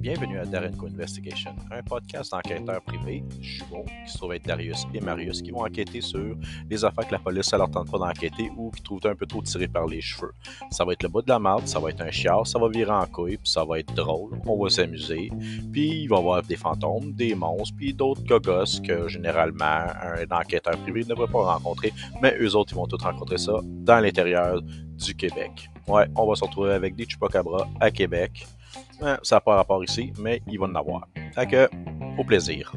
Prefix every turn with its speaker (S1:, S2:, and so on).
S1: Bienvenue à Darenco Investigation, un podcast d'enquêteurs privés, jumeaux, qui se trouvent être Darius et Marius, qui vont enquêter sur les affaires que la police ne leur tente pas d'enquêter ou qui trouvent un peu trop tiré par les cheveux. Ça va être le bout de la marde, ça va être un chiard, ça va virer en couille, puis ça va être drôle, on va s'amuser, puis il va y avoir des fantômes, des monstres, puis d'autres gogos que généralement un enquêteur privé ne devrait pas rencontrer, mais eux autres, ils vont tous rencontrer ça dans l'intérieur du Québec. Ouais, on va se retrouver avec des Chupacabras à Québec. Ça n'a pas rapport ici, mais il va en avoir. Fait que, au plaisir.